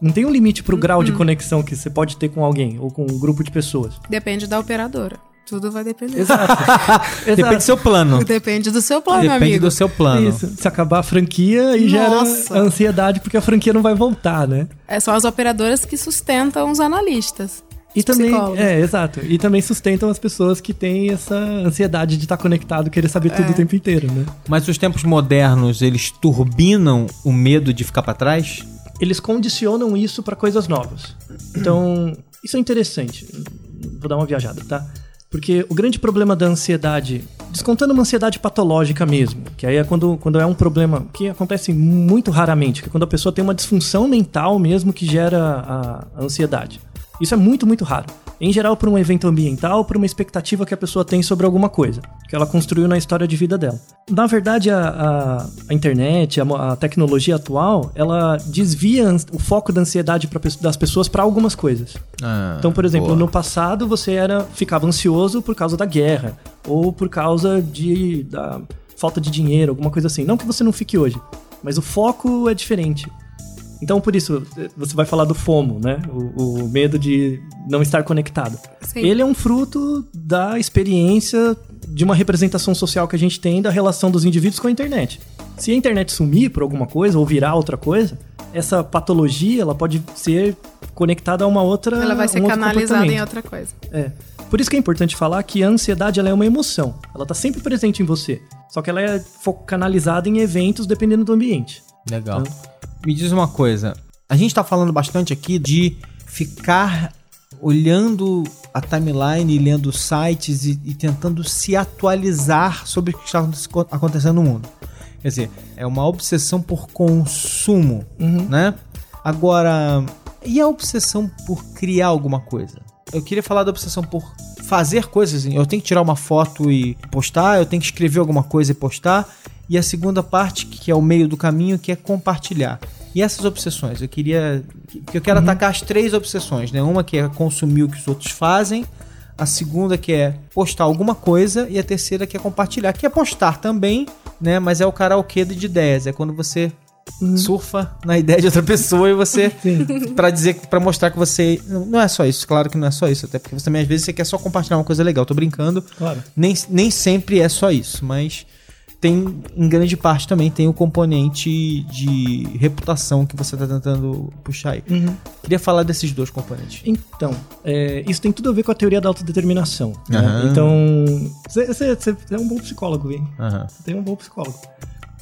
Não tem um limite pro grau de conexão que você pode ter com alguém ou com um grupo de pessoas. Depende da operadora. Tudo vai depender. Exato. Depende do Exato. seu plano. Depende do seu plano, Depende amigo. do seu plano. Isso. Se acabar a franquia, aí Nossa. gera ansiedade porque a franquia não vai voltar, né? É, são as operadoras que sustentam os analistas. E também, é, exato. E também sustentam as pessoas que têm essa ansiedade de estar conectado, querer saber tudo É. o tempo inteiro, né? Mas os tempos modernos, eles turbinam o medo de ficar pra trás? Eles condicionam isso para coisas novas. Então, isso é interessante. Vou dar uma viajada, tá? Porque o grande problema da ansiedade, descontando uma ansiedade patológica mesmo, que aí é quando, quando é um problema que acontece muito raramente, que é quando a pessoa tem uma disfunção mental mesmo que gera a, a ansiedade. Isso é muito, muito raro. Em geral, por um evento ambiental, por uma expectativa que a pessoa tem sobre alguma coisa, que ela construiu na história de vida dela. Na verdade, a, a- a internet, a, a tecnologia atual, ela desvia o foco da ansiedade pra das pessoas para algumas coisas. Ah, Então, por exemplo, boa. no passado você era ficava ansioso por causa da guerra ou por causa de da falta de dinheiro, alguma coisa assim. Não que você não fique hoje, mas o foco é diferente. Então, por isso, você vai falar do FOMO, né? O, o medo de não estar conectado. Sim. Ele é um fruto da experiência de uma representação social que a gente tem da relação dos indivíduos com a internet. Se a internet sumir por alguma coisa ou virar outra coisa, essa patologia ela pode ser conectada a uma outra Ela vai ser um canalizada em outra coisa. É. Por isso que é importante falar que a ansiedade ela é uma emoção. Ela tá sempre presente em você. Só que ela é canalizada em eventos dependendo do ambiente. Legal. Me diz uma coisa. A gente tá falando bastante aqui de ficar olhando a timeline, lendo sites e, e tentando se atualizar sobre o que está acontecendo no mundo. Quer dizer, é uma obsessão por consumo, Uhum. né? Agora, e a obsessão por criar alguma coisa? Eu queria falar da obsessão por fazer coisas. assim. Eu tenho que tirar uma foto e postar, eu tenho que escrever alguma coisa e postar. E a segunda parte, que é o meio do caminho, que é compartilhar. E essas obsessões, eu queria. que Eu quero atacar as três obsessões, né? Uma que é consumir o que os outros fazem, a segunda que é postar alguma coisa, e a terceira que é compartilhar, que é postar também, né? Mas é o karaokê de ideias. É quando você surfa na ideia de outra pessoa e você Pra dizer para mostrar que você não é só isso, claro que não é só isso, até porque você também às vezes você quer só compartilhar uma coisa legal. Tô brincando. Claro. Nem, nem sempre é só isso, mas tem em grande parte também tem o componente de reputação que você tá tentando puxar aí. Uhum. Queria falar desses dois componentes. Então, é, isso tem tudo a ver com a teoria da autodeterminação. né? Aham. Então, você é um bom psicólogo, hein? Aham. Você tem um bom psicólogo.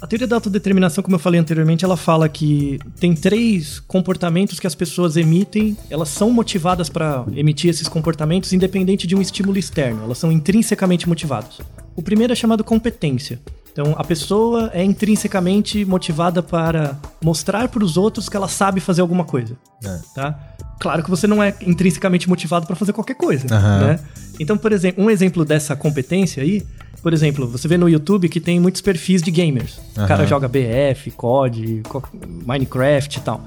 A teoria da autodeterminação, como eu falei anteriormente, ela fala que tem três comportamentos que as pessoas emitem, elas são motivadas para emitir esses comportamentos independente de um estímulo externo, elas são intrinsecamente motivadas. O primeiro é chamado competência. Então, a pessoa é intrinsecamente motivada para mostrar para os outros que ela sabe fazer alguma coisa, É. tá? Claro que você não é intrinsecamente motivado para fazer qualquer coisa, Aham. né? Então, por exemplo, um exemplo dessa competência aí, por exemplo, você vê no YouTube que tem muitos perfis de gamers. O cara joga BF, COD, co- Minecraft e tal.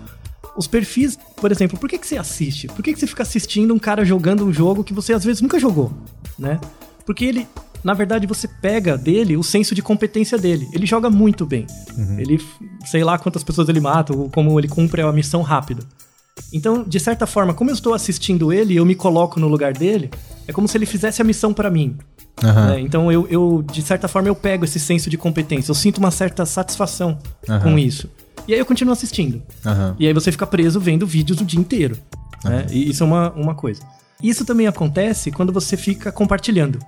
Os perfis, por exemplo, por que, que você assiste? Por que, que você fica assistindo um cara jogando um jogo que você às vezes nunca jogou, né? Porque ele, na verdade, você pega dele o senso de competência dele. Ele joga muito bem. Ele, sei lá quantas pessoas ele mata, ou como ele cumpre a missão rápido. Então, de certa forma, como eu estou assistindo ele e eu me coloco no lugar dele, é como se ele fizesse a missão pra mim. Né? Então, eu, eu, de certa forma, eu pego esse senso de competência. Eu sinto uma certa satisfação Aham. com isso. E aí eu continuo assistindo. E aí você fica preso vendo vídeos o dia inteiro. né? E isso é uma, uma coisa. Isso também acontece quando você fica compartilhando.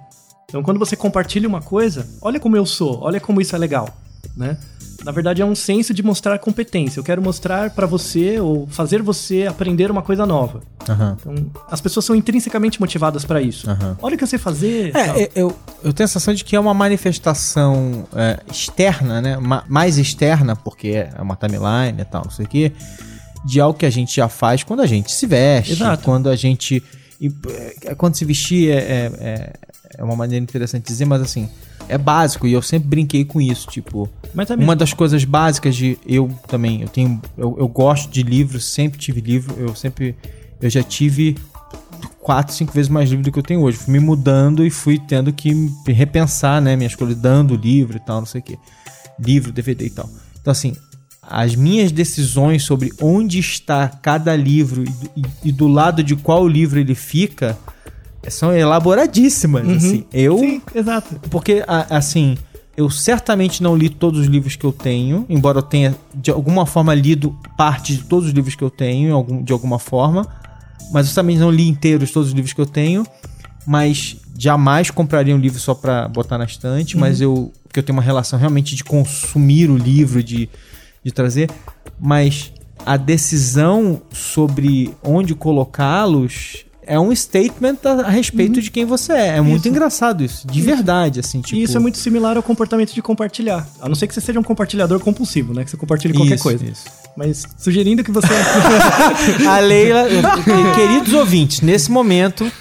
Então, quando você compartilha uma coisa, olha como eu sou, olha como isso é legal, né? Na verdade, é um senso de mostrar competência. Eu quero mostrar pra você ou fazer você aprender uma coisa nova. Aham. Então, as pessoas são intrinsecamente motivadas pra isso. Aham. Olha o que eu sei fazer. É, eu, eu tenho a sensação de que é uma manifestação é, externa, né? Ma- mais externa, porque é uma timeline e tal, não sei o quê, de algo que a gente já faz quando a gente se veste, Exato. quando a gente. é, Quando se vestir é, é, é- uma maneira interessante de dizer, mas assim, é básico e eu sempre brinquei com isso, tipo. Mas também. Uma das coisas básicas de eu também, eu tenho, eu, eu gosto de livros, sempre tive livro, eu sempre, eu já tive quatro, cinco vezes mais livro do que eu tenho hoje. Fui me mudando e fui tendo que repensar, né, minha escolha, dando livro e tal, não sei o quê. Livro, DVD e tal. Então assim, as minhas decisões sobre onde está cada livro e, do- e- e do lado de qual livro ele fica são elaboradíssimas, assim. Eu Sim, exato. porque, assim, eu certamente não li todos os livros que eu tenho, embora eu tenha, de alguma forma, lido parte de todos os livros que eu tenho, de alguma forma. Mas eu também não li inteiros todos os livros que eu tenho. Mas jamais compraria um livro só pra botar na estante. Mas eu. Porque eu tenho uma relação realmente de consumir o livro, de, de trazer. Mas a decisão sobre onde colocá-los. É um statement a, respeito de quem você é. É muito Isso. engraçado isso. De verdade, assim. Tipo, E isso é muito similar ao comportamento de compartilhar. A não ser que você seja um compartilhador compulsivo, né? Que você compartilhe qualquer Isso, coisa. isso. Mas sugerindo que você. A Leila, queridos ouvintes, nesse momento,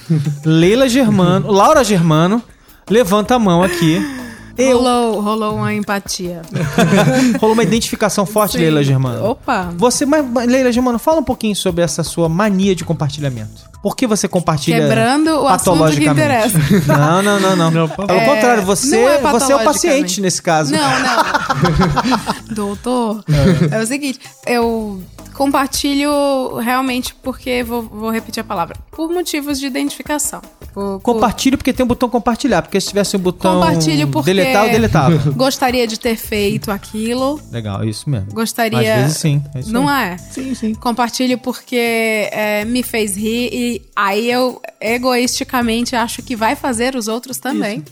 Leila Germano, Laura Germano, levanta a mão aqui. Eu. Rolou, rolou uma empatia. Rolou uma identificação forte, Sim. Leila Germano. Opa! Você, mas, Leila Germano, fala um pouquinho sobre essa sua mania de compartilhamento. Por que você compartilha Quebrando o assunto que interessa. Não, não, não, não. Não, Pelo favor. contrário, É, você, é você é o paciente nesse caso. Não, não. Doutor, é. o seguinte, eu compartilho realmente porque, vou, vou repetir a palavra, por motivos de identificação. Por- por- Compartilho porque tem um botão compartilhar, porque se tivesse um botão Compartilho porque- deletar, eu deletava. Gostaria de ter feito aquilo. Legal, isso mesmo. Gostaria. Às vezes sim. é isso Não aí. é? sim, sim. Compartilho porque é, me fez rir e aí eu egoisticamente acho que vai fazer os outros também.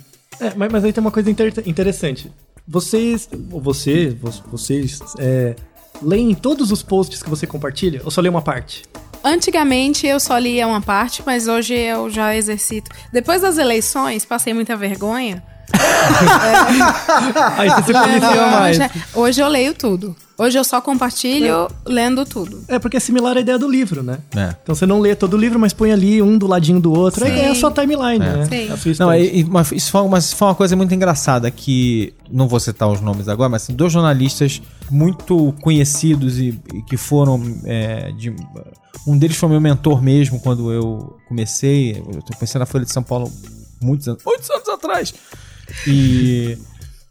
É, mas, mas aí tem uma coisa inter- interessante. Vocês, ou você, vo- vocês, é, leem todos os posts que você compartilha ou só lê uma parte? Antigamente eu só lia uma parte, mas hoje eu já exercito. Depois das eleições, passei muita vergonha. Aí você se policia mais. Hoje, hoje eu leio tudo. Hoje eu só compartilho lendo tudo. É porque é similar à ideia do livro, né? É. Então você não lê todo o livro, mas põe ali um do ladinho do outro. Aí Sim. é a sua timeline, né? Sim. Sua Não, e- e- isso foi, mas foi uma coisa muito engraçada que não vou citar os nomes agora, mas assim, dois jornalistas muito conhecidos e, e que foram é, de, um deles foi meu mentor mesmo quando eu comecei. Eu comecei na Folha de São Paulo muitos anos, muitos anos atrás. E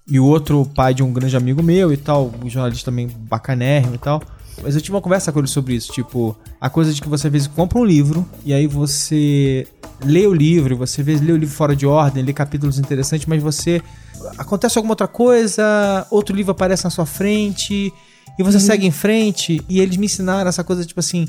e o outro pai de um grande amigo meu e tal, um jornalista também bacanérrimo e tal. Mas eu tive uma conversa com ele sobre isso, tipo, a coisa de que você às vezes compra um livro e aí você lê o livro, você às vezes lê o livro fora de ordem, lê capítulos interessantes, mas você acontece alguma outra coisa, outro livro aparece na sua frente e você segue em frente e eles me ensinaram essa coisa tipo assim,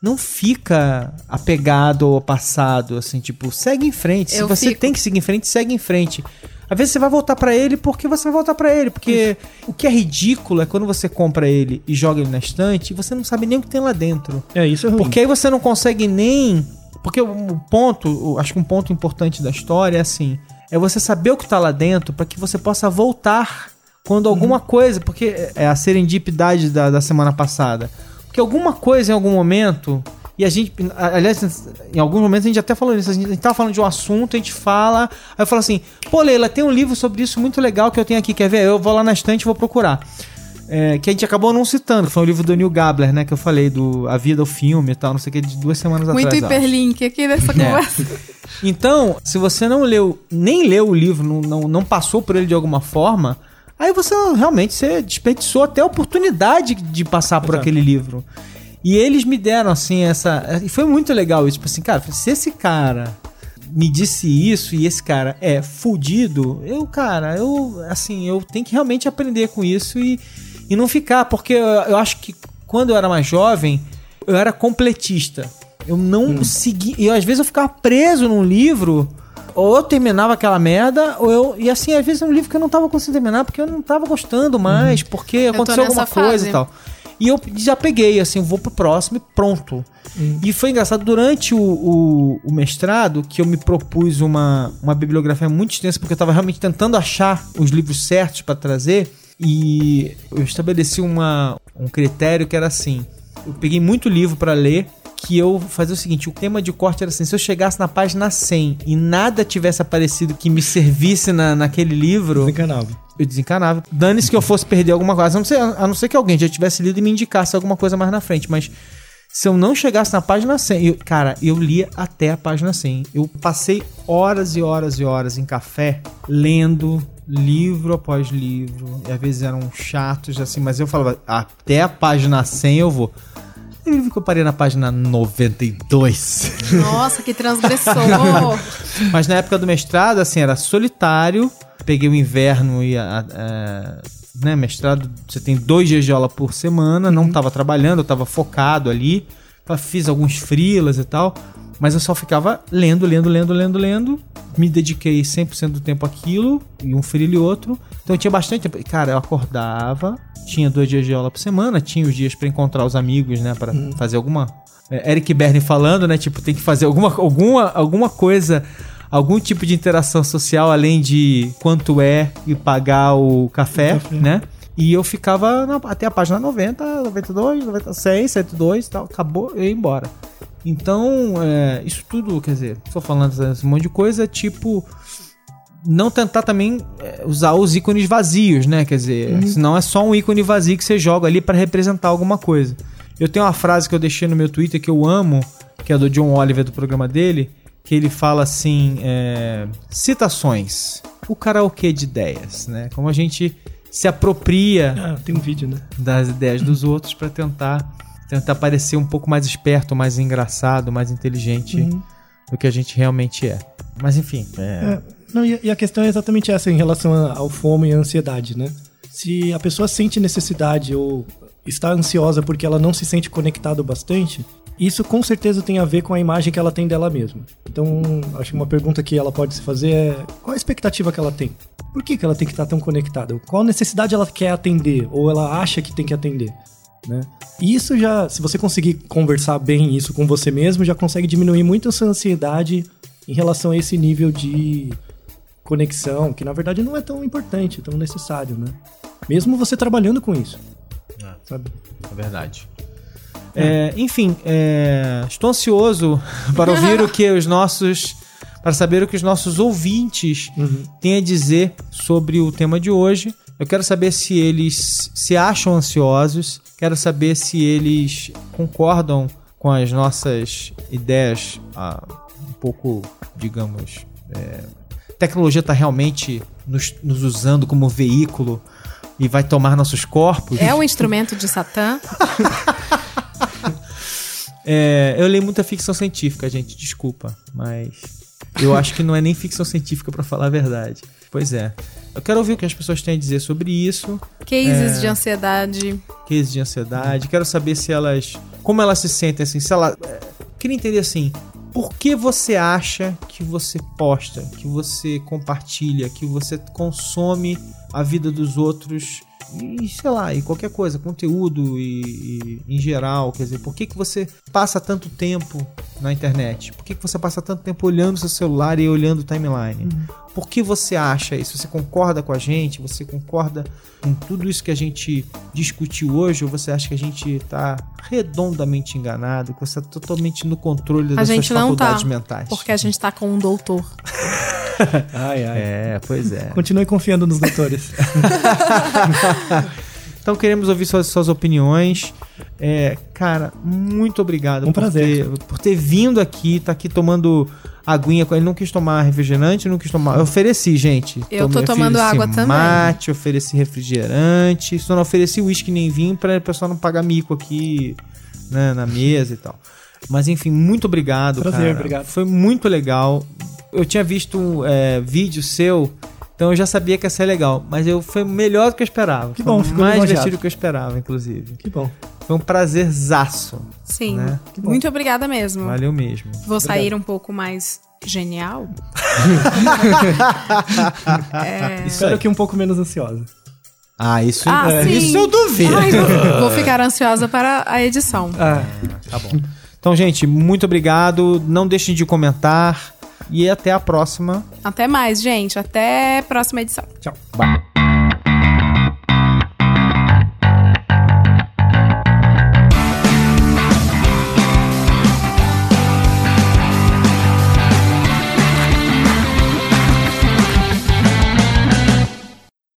não fica apegado ao passado, assim, tipo, segue em frente. Se Eu você fico. tem que seguir em frente, segue em frente. Às vezes você vai voltar pra ele porque você vai voltar pra ele. Porque o que é ridículo é quando você compra ele e joga ele na estante e você não sabe nem o que tem lá dentro. É, isso é ruim. Porque aí você não consegue nem. Porque o ponto, acho que um ponto importante da história é assim: é você saber o que tá lá dentro pra que você possa voltar quando alguma coisa. Porque é a serendipidade da, da semana passada. Porque alguma coisa em algum momento. E a gente, aliás, em alguns momentos a gente até falou isso. A gente, a gente tava falando de um assunto, a gente fala. Aí eu falo assim: pô, Leila, tem um livro sobre isso muito legal que eu tenho aqui. Quer ver? Eu vou lá na estante e vou procurar. É, que a gente acabou não citando, que foi o livro do Neil Gabler, né? Que eu falei do A Vida, o Filme e tal, não sei o que, de duas semanas Muito atrás. acho. hiperlink aqui nessa conversa. Então, se você não leu, nem leu o livro, não, não, não passou por ele de alguma forma, aí você realmente você desperdiçou até a oportunidade de passar por Exato. aquele livro. E eles me deram, assim, essa. E foi muito legal isso. Tipo assim, cara, se esse cara me disse isso e esse cara é fudido, eu, cara, eu, assim, eu tenho que realmente aprender com isso e, e não ficar, porque eu, eu acho que quando eu era mais jovem, eu era completista. Eu não segui. E às vezes eu ficava preso num livro. Ou eu terminava aquela merda, ou eu. E assim, às vezes é um livro que eu não tava conseguindo terminar porque eu não tava gostando mais, porque tô aconteceu alguma coisa fase. e tal. E eu já peguei, assim, vou pro próximo e pronto. E foi engraçado, durante o, o, o mestrado, que eu me propus uma, uma bibliografia muito extensa, porque eu tava realmente tentando achar os livros certos pra trazer. E eu estabeleci uma, um critério que era assim: eu peguei muito livro pra ler. Que eu fazia o seguinte: o tema de corte era assim, se eu chegasse na página 100 e nada tivesse aparecido que me servisse na, naquele livro, Desencanava. eu desencanava. Dane-se que eu fosse perder alguma coisa. A não, ser, a não ser que alguém já tivesse lido e me indicasse alguma coisa mais na frente. Mas se eu não chegasse na página 100, eu- cara, eu lia até a página 100. Eu passei horas e horas e horas em café lendo livro após livro. E às vezes eram chatos, assim, mas eu falava, até a página 100 eu vou. Viu que eu parei na página 92. Nossa, que transgressor. Mas na época do mestrado, assim, era solitário. Peguei o inverno e a, a- né, mestrado, você tem dois dias de aula por semana, não tava trabalhando, eu tava focado ali. Fiz alguns frilas e tal. Mas eu só ficava lendo, lendo, lendo, lendo, lendo. Me dediquei 100% do tempo àquilo, e um frilo e outro. Então eu tinha bastante tempo. Cara, eu acordava, tinha dois dias de aula por semana, tinha os dias pra encontrar os amigos, né, Pra fazer alguma é, Eric Berne falando, né? Tipo, tem que fazer alguma, alguma, alguma coisa, algum tipo de interação social além de quanto é e pagar o café, O café. né? E eu ficava na- até a página 90, 92, 96, 102 e tal. Acabou, eu ia embora. Então, é, isso tudo, quer dizer, estou falando esse monte de coisa, tipo, não tentar também é, usar os ícones vazios, né? Quer dizer, senão é só um ícone vazio que você joga ali para representar alguma coisa. Eu tenho uma frase que eu deixei no meu Twitter que eu amo, que é do John Oliver do programa dele, que ele fala assim: é, citações, o karaokê de ideias, né? Como a gente se apropria Ah, tem um vídeo, né? das ideias dos outros para tentar tentar parecer um pouco mais esperto, mais engraçado, mais inteligente Uhum. do que a gente realmente é. Mas enfim, é, É, não, e, a questão é exatamente essa em relação ao fomo e à ansiedade, né? Se a pessoa sente necessidade ou está ansiosa porque ela não se sente conectada o bastante, isso com certeza tem a ver com a imagem que ela tem dela mesma. Então, acho que uma pergunta que ela pode se fazer é qual a expectativa que ela tem? Por que, que ela tem que estar tão conectada? Qual necessidade ela quer atender ou ela acha que tem que atender? Né? E isso já, se você conseguir conversar bem isso com você mesmo, já consegue diminuir muito a sua ansiedade em relação a esse nível de conexão, que na verdade não é tão importante, tão necessário, né? Mesmo você trabalhando com isso. Sabe? é verdade. É, enfim, é, estou ansioso para ouvir o que os nossos. para saber o que os nossos ouvintes têm a dizer sobre o tema de hoje. Eu quero saber se eles se acham ansiosos, quero saber se eles concordam com as nossas ideias, ah, um pouco, digamos. é, tecnologia está realmente nos, nos usando como veículo e vai tomar nossos corpos. É um instrumento de Satã. É, eu leio muita ficção científica, gente, desculpa, mas eu acho que não é nem ficção científica pra falar a verdade. Pois é. Eu quero ouvir o que as pessoas têm a dizer sobre isso, Cases de ansiedade. cases de ansiedade. Quero saber se elas, como elas se sentem assim, se ela é, queria entender assim, por que você acha que você posta, que você compartilha, que você consome a vida dos outros e sei lá, e qualquer coisa, conteúdo e, e em geral, quer dizer, por que, que você passa tanto tempo na internet? Por que, que você passa tanto tempo olhando seu celular e olhando o timeline? Por que você acha isso? Você concorda com a gente? Você concorda com tudo isso que a gente discutiu hoje? Ou você acha que a gente está redondamente enganado? Que você está totalmente no controle A das suas tá. faculdades mentais? Porque a gente tá com um doutor. Ai, ai. É, pois é. Continue confiando nos doutores. Então queremos ouvir suas, suas opiniões. É, cara, muito obrigado Um por, prazer. ter, por ter vindo aqui, tá aqui tomando aguinha. com- Ele não quis tomar refrigerante, não quis tomar. Eu ofereci, gente. Eu tô Tomei- tomando água também. Mate, ofereci refrigerante. Só não ofereci uísque nem vinho pra o pessoal não pagar mico aqui né, na mesa e tal. Mas enfim, muito obrigado, Prazer, cara. obrigado. Foi muito legal. Eu tinha visto um é, vídeo seu, então eu já sabia que ia ser legal. Mas eu, foi melhor do que eu esperava. Que Foi bom, fico mais divertido do que eu esperava, inclusive. Que bom. Foi um prazerzaço. Sim. Né? Muito obrigada mesmo. Valeu mesmo. Vou sair um pouco mais genial. é... Espero que um pouco menos ansiosa. Ah, isso, Ah, é, isso eu duvido. Ai, vou, vou ficar ansiosa para a edição. Ah, Tá bom. Então, gente, muito obrigado. Não deixem de comentar. E até a próxima. Até mais, gente. Até a próxima edição. tchau. Bye.